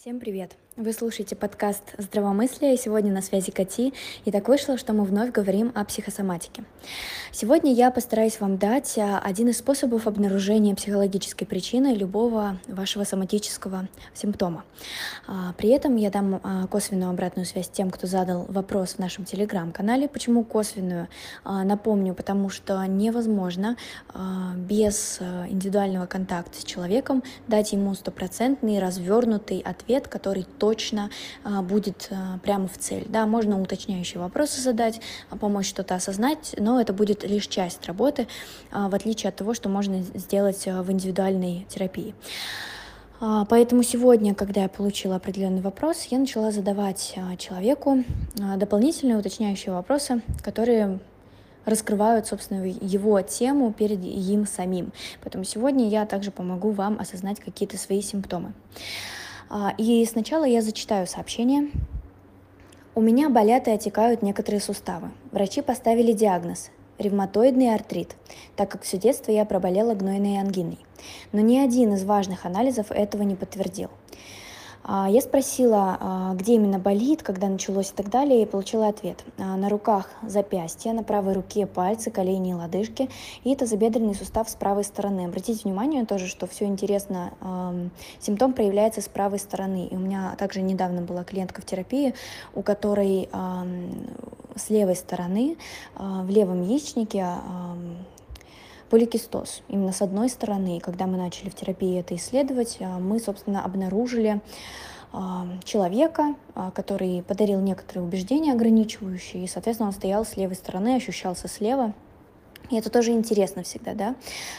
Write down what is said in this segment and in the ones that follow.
Всем привет! Вы слушаете подкаст «Здравомыслие», и сегодня на связи Кати, и так вышло, что мы вновь говорим о психосоматике. Сегодня я постараюсь вам дать а, один из способов обнаружения психологической причины любого вашего соматического симптома. А, при этом я дам а, косвенную обратную связь тем, кто задал вопрос в нашем телеграм-канале. Почему косвенную? Напомню, потому что невозможно без индивидуального контакта с человеком дать ему стопроцентный развернутый ответ, который точно а, будет а, прямо в цель. Да, можно уточняющие вопросы задать, а, помочь что-то осознать, но это будет лишь часть работы, в отличие от того, что можно сделать в индивидуальной терапии. Поэтому сегодня, когда я получила определенный вопрос, я начала задавать человеку дополнительные уточняющие вопросы, которые раскрывают, собственно, его тему перед им самим. Поэтому сегодня я также помогу вам осознать какие-то свои симптомы. А, и сначала я зачитаю сообщение. У меня болят и отекают некоторые суставы. Врачи поставили диагноз – ревматоидный артрит, так как все детство я проболела гнойной ангиной. Но ни один из важных анализов этого не подтвердил. А, я спросила, а, где именно болит, когда началось и так далее, и получила ответ. А, на руках запястья, на правой руке пальцы, колени и лодыжки, и тазобедренный сустав с правой стороны. Обратите внимание тоже, что все интересно, симптом проявляется с правой стороны. И у меня также недавно была клиентка в терапии, у которой с левой стороны, в левом яичнике поликистоз. Именно с одной стороны, когда мы начали в терапии это исследовать, а, мы, собственно, обнаружили а, человека, а, который подарил некоторые убеждения ограничивающие, и, соответственно, он стоял с левой стороны, ощущался слева, и это тоже интересно всегда, да.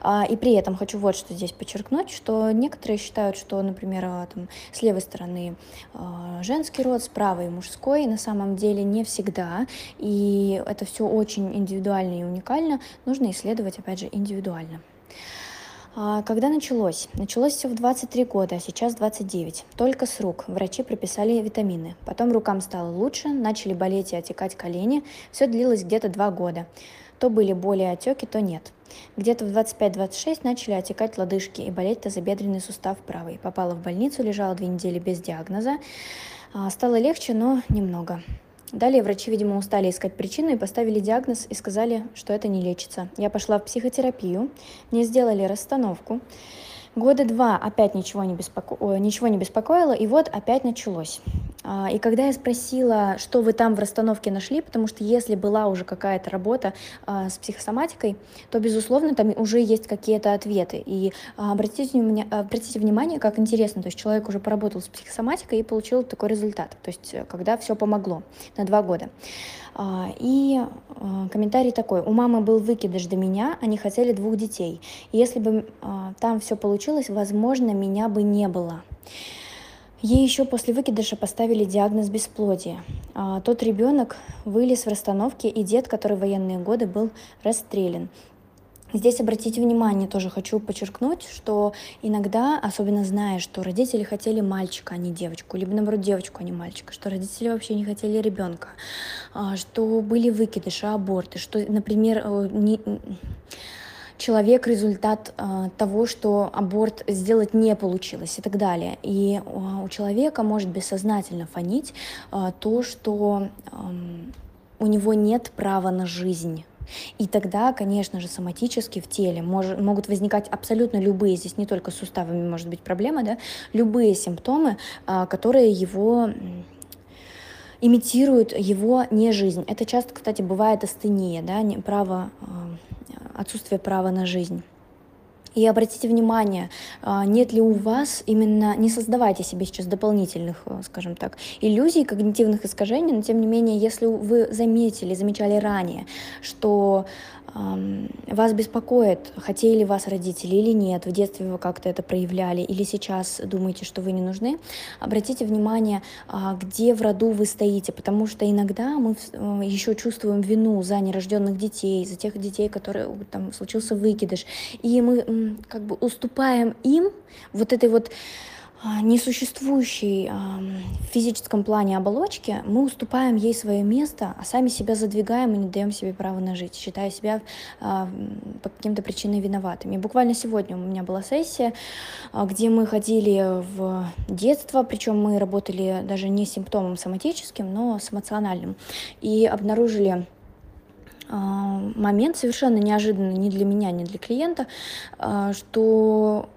А, и при этом хочу вот что здесь подчеркнуть, что некоторые считают, что, например, а, там, с левой стороны а, женский род, с правой мужской. На самом деле не всегда. И это все очень индивидуально и уникально. Нужно исследовать, опять же, индивидуально. Когда началось? Началось все в 23 года, а сейчас 29. Только с рук. Врачи прописали витамины. Потом рукам стало лучше, начали болеть и отекать колени. Все длилось где-то 2 года. То были боли и отеки, то нет. Где-то в 25-26 начали отекать лодыжки и болеть тазобедренный сустав правый. Попала в больницу, лежала две недели без диагноза. А, стало легче, но немного. Далее врачи, видимо, устали искать причину и поставили диагноз и сказали, что это не лечится. Я пошла в психотерапию, мне сделали расстановку. Года два опять ничего не, беспоко... ничего не беспокоило, и вот опять началось. А, и когда я спросила, что вы там в расстановке нашли, потому что если была уже какая-то работа а, с психосоматикой, то, безусловно, там уже есть какие-то ответы. И а, обратите, внимание, как интересно, то есть человек уже поработал с психосоматикой и получил такой результат, то есть э, когда все помогло на два года. И комментарий такой, у мамы был выкидыш до меня, они хотели двух детей. Если бы там все получилось, возможно, меня бы не было. Ей еще после выкидыша поставили диагноз бесплодия. А, тот ребенок вылез в расстановке, и дед, который в военные годы был расстрелян. Здесь обратите внимание, тоже хочу подчеркнуть, что иногда, особенно зная, что родители хотели мальчика, а не девочку, либо наоборот девочку, а не мальчика, что родители вообще не хотели ребенка, а, что были выкидыши, аборты, что, например, э, не человек результат э, того, что аборт сделать не получилось и так далее. И э, у человека может бессознательно фонить э, то, что э, у него нет права на жизнь. И тогда, конечно же, соматически в теле мож, могут возникать абсолютно любые, здесь не только с суставами может быть проблема, да, любые симптомы, э, которые его имитируют его не жизнь. Это часто, кстати, бывает астения, да, не, право э, отсутствие права на жизнь. И обратите внимание, а, нет ли у вас именно, не создавайте себе сейчас дополнительных, э, скажем так, иллюзий, когнитивных искажений, но тем не менее, если вы заметили, замечали ранее, что вас беспокоит, хотели вас родители или нет, в детстве вы как-то это проявляли, или сейчас думаете, что вы не нужны, обратите внимание, а, где в роду вы стоите, потому что иногда мы э, еще чувствуем вину за нерожденных детей, за тех детей, которые там случился выкидыш, и мы как бы уступаем им вот этой вот несуществующей в физическом плане оболочки, мы уступаем ей свое место, а сами себя задвигаем и не даем себе право на жить, считая себя а, по каким-то причинам виноватыми. Буквально сегодня у меня была сессия, а, где мы ходили в детство, причем мы работали даже не с симптомом соматическим, но с эмоциональным, и обнаружили момент совершенно неожиданный ни для меня, ни для клиента, что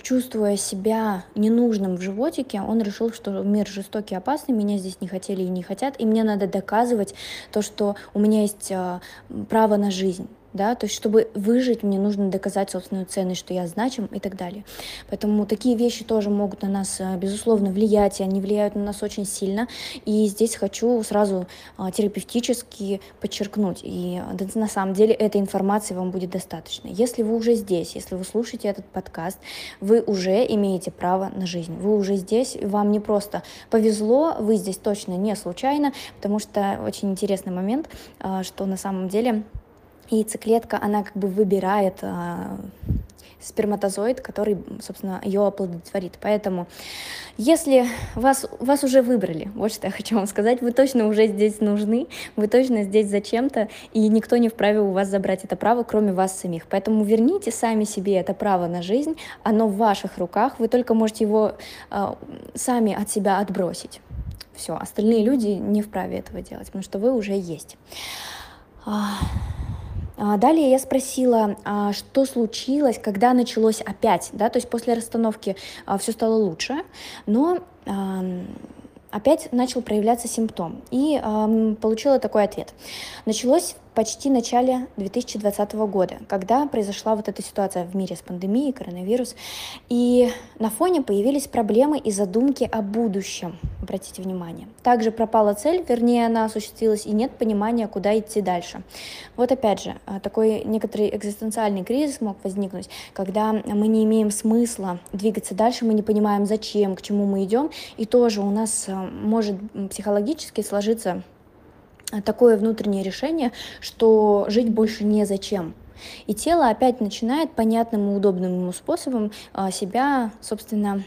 чувствуя себя ненужным в животике, он решил, что мир жестокий и опасный, меня здесь не хотели и не хотят, и мне надо доказывать то, что у меня есть а, право на жизнь да, то есть чтобы выжить, мне нужно доказать собственную ценность, что я значим и так далее. Поэтому такие вещи тоже могут на нас, э, безусловно, влиять, и они влияют на нас очень сильно. И здесь хочу сразу а, терапевтически подчеркнуть, и на самом деле этой информации вам будет достаточно. Если вы уже здесь, если вы слушаете этот подкаст, вы уже имеете право на жизнь, вы уже здесь, вам не просто повезло, вы здесь точно не случайно, потому что очень интересный момент, а, что на самом деле яйцеклетка, она как бы выбирает а, сперматозоид, который, собственно, ее оплодотворит. Поэтому, если вас, вас уже выбрали, вот что я хочу вам сказать, вы точно уже здесь нужны, вы точно здесь зачем-то, и никто не вправе у вас забрать это право, кроме вас самих. Поэтому верните сами себе это право на жизнь, оно в ваших руках, вы только можете его э, сами от себя отбросить. Все, остальные люди не вправе этого делать, потому что вы уже есть. А, далее я спросила, а, что случилось, когда началось опять, да, то есть после расстановки а, все стало лучше, но опять начал проявляться симптом. И получила такой ответ. Началось почти начале 2020 года, когда произошла вот эта ситуация в мире с пандемией, коронавирус, и на фоне появились проблемы и задумки о будущем, обратите внимание. Также пропала цель, вернее, она осуществилась, и нет понимания, куда идти дальше. Вот опять же, а, такой некоторый экзистенциальный кризис мог возникнуть, когда мы не имеем смысла двигаться дальше, мы не понимаем, зачем, к чему мы идем, и тоже у нас а, может психологически сложиться такое внутреннее решение, что жить больше незачем. И тело опять начинает понятным и удобным ему способом а, себя, собственно,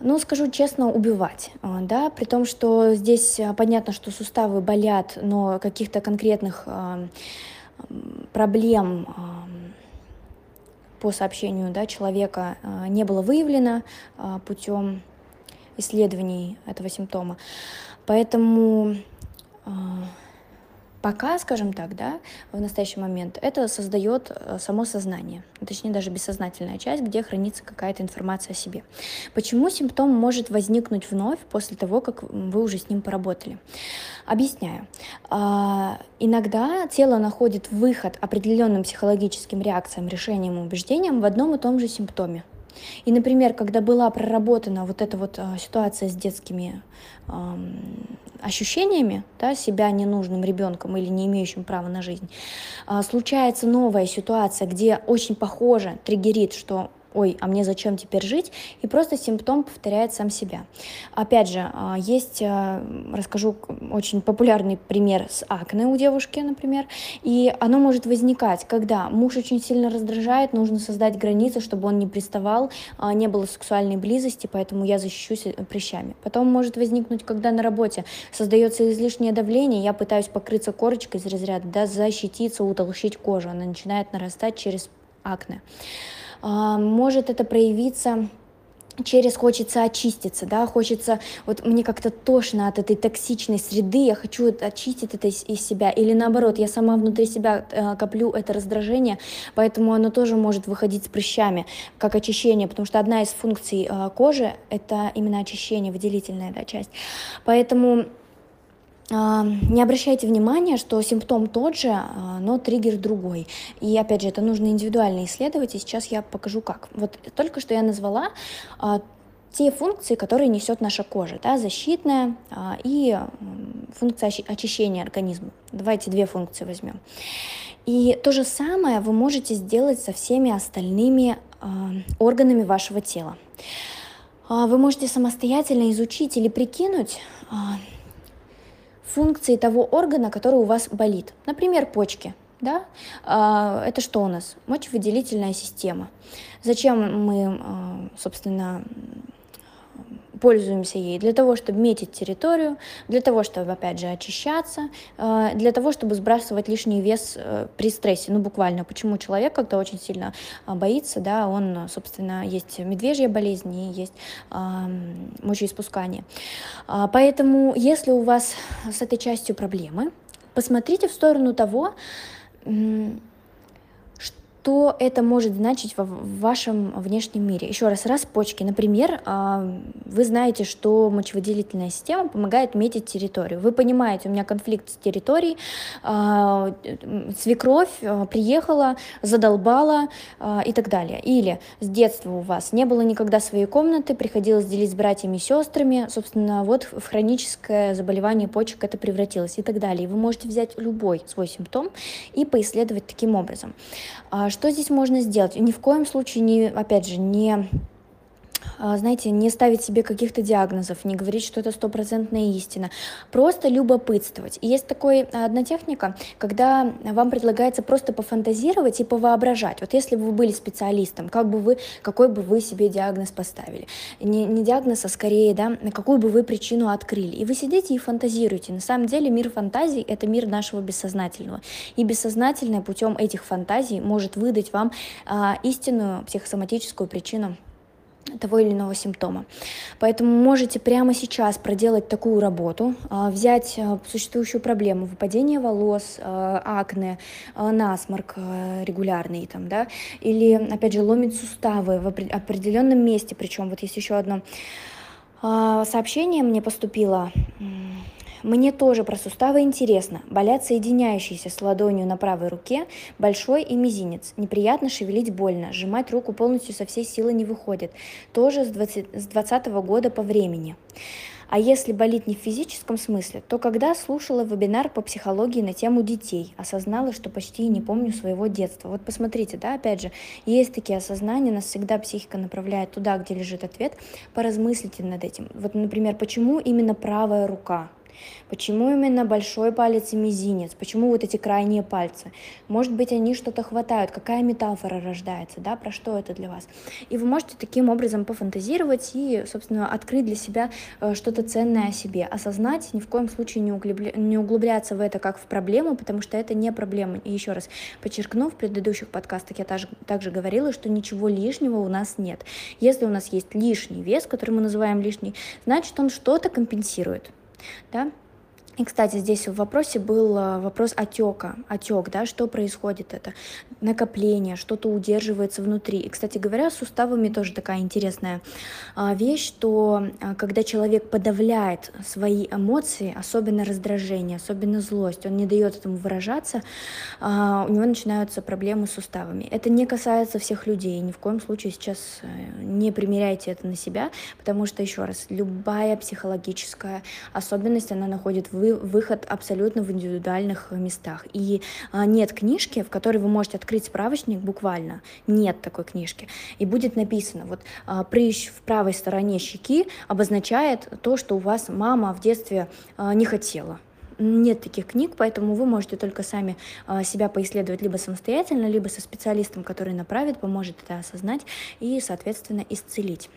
ну, скажу честно, убивать, а, да, при том, что здесь а, понятно, что суставы болят, но каких-то конкретных проблем по сообщению да, человека не было выявлено путем исследований этого симптома. Поэтому пока, скажем так, да, в настоящий момент это создает э, само сознание, точнее даже бессознательная часть, где хранится какая-то информация о себе. Почему симптом может возникнуть вновь после того, как вы уже с ним поработали? Объясняю. А, иногда тело находит выход определенным психологическим реакциям, решениям и убеждениям в одном и том же симптоме. И, например, когда была проработана вот эта вот а, ситуация с детскими э, ощущениями, да, себя ненужным ребенком или не имеющим права на жизнь, э, случается новая ситуация, где очень похоже триггерит, что ой, а мне зачем теперь жить, и просто симптом повторяет сам себя. Опять же, а, есть, а, расскажу очень популярный пример с акне у девушки, например, и оно может возникать, когда муж очень сильно раздражает, нужно создать границы, чтобы он не приставал, а, не было сексуальной близости, поэтому я защищусь э, прыщами. Потом может возникнуть, когда на работе создается излишнее давление, я пытаюсь покрыться корочкой из разряда, да, защититься, утолщить кожу, она начинает нарастать через акне. А, может это проявиться через хочется очиститься, да, хочется, вот мне как-то тошно от этой токсичной среды, я хочу очистить это из, из себя, или наоборот, я сама внутри себя э, коплю это раздражение, поэтому оно тоже может выходить с прыщами, как очищение, потому что одна из функций э, кожи — это именно очищение, выделительная да, часть, поэтому не обращайте внимания, что симптом тот же, а, но триггер другой. И опять же, это нужно индивидуально исследовать, и сейчас я покажу как. Вот только что я назвала а, те функции, которые несет наша кожа, да, защитная и функция очищения организма. Давайте две функции возьмем. И то же самое вы можете сделать со всеми остальными органами вашего тела. Вы можете самостоятельно изучить или прикинуть, функции того органа, который у вас болит. Например, почки. да, это что у нас? Мочевыделительная система. Зачем мы, собственно, пользуемся ей для того, чтобы метить территорию, для того, чтобы, опять же, очищаться, э, для того, чтобы сбрасывать лишний вес э, при стрессе. Ну, буквально, почему человек, когда очень сильно э, боится, да, он, собственно, есть медвежья болезнь и есть мочеиспускание. А, поэтому, если у вас с этой частью проблемы, посмотрите в сторону того, что это может значить в вашем внешнем мире. Еще раз, раз почки. Например, а, вы знаете, что мочевыделительная система помогает метить территорию. Вы понимаете, у меня конфликт с территорией, а, свекровь а, приехала, задолбала и так далее. Или с детства у вас не было никогда своей комнаты, приходилось делить с братьями и сестрами, собственно, вот в хроническое заболевание почек это превратилось и так далее. Вы можете взять любой свой симптом и поисследовать таким образом. Что здесь можно сделать? Ни в коем случае, не, опять же, не знаете, не ставить себе каких-то диагнозов, не говорить, что это стопроцентная истина, просто любопытствовать. И есть такой одна техника, когда вам предлагается просто пофантазировать и повоображать. Вот если бы вы были специалистом, как бы вы, какой бы вы себе диагноз поставили? Не, не диагноз, а скорее, да, какую бы вы причину открыли. И вы сидите и фантазируете. На самом деле мир фантазий — это мир нашего бессознательного. И бессознательное путем этих фантазий может выдать вам а, истинную психосоматическую причину того или иного симптома. Поэтому можете прямо сейчас проделать такую работу, а, взять а, существующую проблему выпадение волос, а, акне, насморк регулярный, там, да, или, опять же, ломить суставы в определенном месте, причем вот есть еще одно сообщение мне поступило мне тоже про суставы интересно. Болят соединяющиеся с ладонью на правой руке, большой и мизинец. Неприятно шевелить больно, сжимать руку полностью со всей силы не выходит. Тоже с 20, с 20 года по времени. А если болит не в физическом смысле, то когда слушала вебинар по психологии на тему детей, осознала, что почти не помню своего детства. Вот посмотрите, да, опять же, есть такие осознания, нас всегда психика направляет туда, где лежит ответ, поразмыслите над этим. Вот, например, почему именно правая рука? Почему именно большой палец и мизинец? Почему вот эти крайние пальцы? Может быть, они что-то хватают? Какая метафора рождается? Да? Про что это для вас? И вы можете таким образом пофантазировать и, собственно, открыть для себя э, что-то ценное о себе. Осознать, ни в коем случае не, углубля... не углубляться в это как в проблему, потому что это не проблема. И еще раз подчеркну, в предыдущих подкастах я также, также говорила, что ничего лишнего у нас нет. Если у нас есть лишний вес, который мы называем лишний, значит, он что-то компенсирует да, и, кстати, здесь в вопросе был э, вопрос отека, отек, да, что происходит это, накопление, что-то удерживается внутри. И, кстати говоря, с суставами тоже такая интересная а, вещь, что а, когда человек подавляет свои эмоции, особенно раздражение, особенно злость, он не дает этому выражаться, а, у него начинаются проблемы с суставами. Это не касается всех людей, ни в коем случае сейчас э, не примеряйте это на себя, потому что, еще раз, любая психологическая особенность, она находит в вы, выход абсолютно в индивидуальных местах. И а, нет книжки, в которой вы можете открыть справочник буквально. Нет такой книжки. И будет написано, вот а, прыщ в правой стороне щеки обозначает то, что у вас мама в детстве а, не хотела. Нет таких книг, поэтому вы можете только сами себя поисследовать либо самостоятельно, либо со специалистом, который направит, поможет это осознать и, соответственно, исцелить.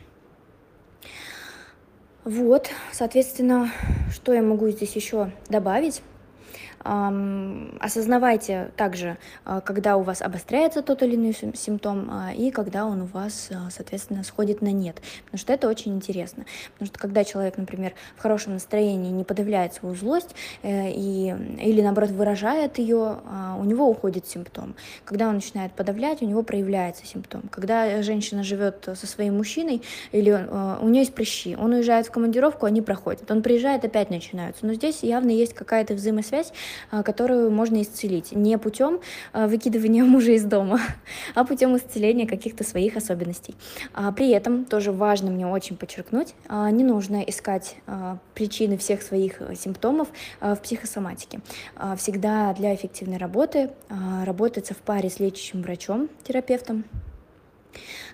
Вот, соответственно, что я могу здесь еще добавить? Осознавайте также, а, когда у вас обостряется тот или иной симптом, а, и когда он у вас, а, соответственно, сходит на нет. Потому что это очень интересно. Потому что когда человек, например, в хорошем настроении не подавляет свою злость э, и, или, наоборот, выражает ее, у него уходит симптом. Когда он начинает подавлять, у него проявляется симптом. Когда женщина живет со своим мужчиной, или у нее есть прыщи, он уезжает в командировку, они проходят. Он приезжает, опять начинаются. Но здесь явно есть какая-то взаимосвязь, которую можно исцелить не путем а, выкидывания мужа из дома, а путем исцеления каких-то своих особенностей. А, при этом тоже важно мне очень подчеркнуть, не нужно искать причины всех своих симптомов в психосоматике. Всегда для эффективной работы работается в паре с лечащим врачом, терапевтом,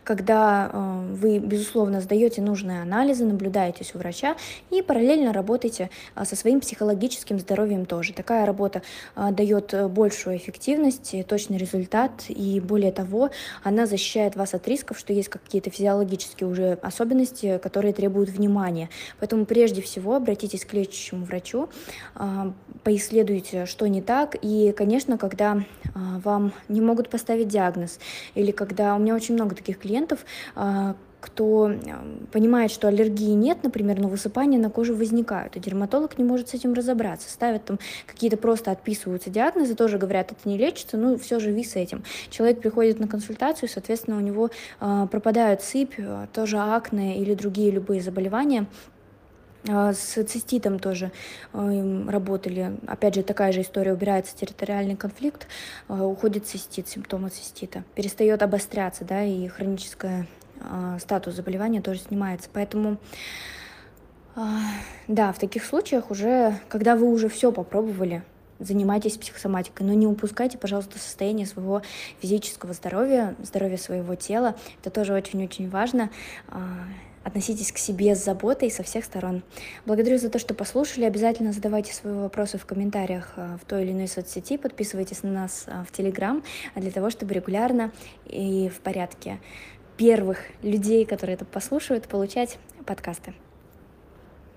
когда э, вы, безусловно, сдаете нужные анализы, наблюдаетесь у врача и параллельно работаете э, со своим психологическим здоровьем тоже. Такая работа э, дает большую эффективность, точный результат, и более того, она защищает вас от рисков, что есть какие-то физиологические уже особенности, которые требуют внимания. Поэтому прежде всего обратитесь к лечащему врачу, поисследуйте, что не так, и, конечно, когда вам не могут поставить диагноз, или когда у меня очень много таких клиентов, а, кто понимает, что аллергии нет, например, но высыпания на коже возникают, и дерматолог не может с этим разобраться, ставят там какие-то просто отписываются диагнозы, тоже говорят, это не лечится, ну все, живи с этим. Человек приходит на консультацию, соответственно, у него э, пропадают сыпь, а, тоже акне или другие любые заболевания, с циститом тоже работали. Опять же, такая же история. Убирается территориальный конфликт, уходит цистит, симптомы цистита. Перестает обостряться, да, и хроническая статус заболевания тоже снимается. Поэтому да, в таких случаях уже, когда вы уже все попробовали, занимайтесь психосоматикой, но не упускайте, пожалуйста, состояние своего физического здоровья, здоровья своего тела. Это тоже очень-очень важно относитесь к себе с заботой со всех сторон. Благодарю за то, что послушали. Обязательно задавайте свои вопросы в комментариях э, в той или иной соцсети. Подписывайтесь на нас э, в Телеграм для того, чтобы регулярно и в порядке первых людей, которые это послушают, получать подкасты.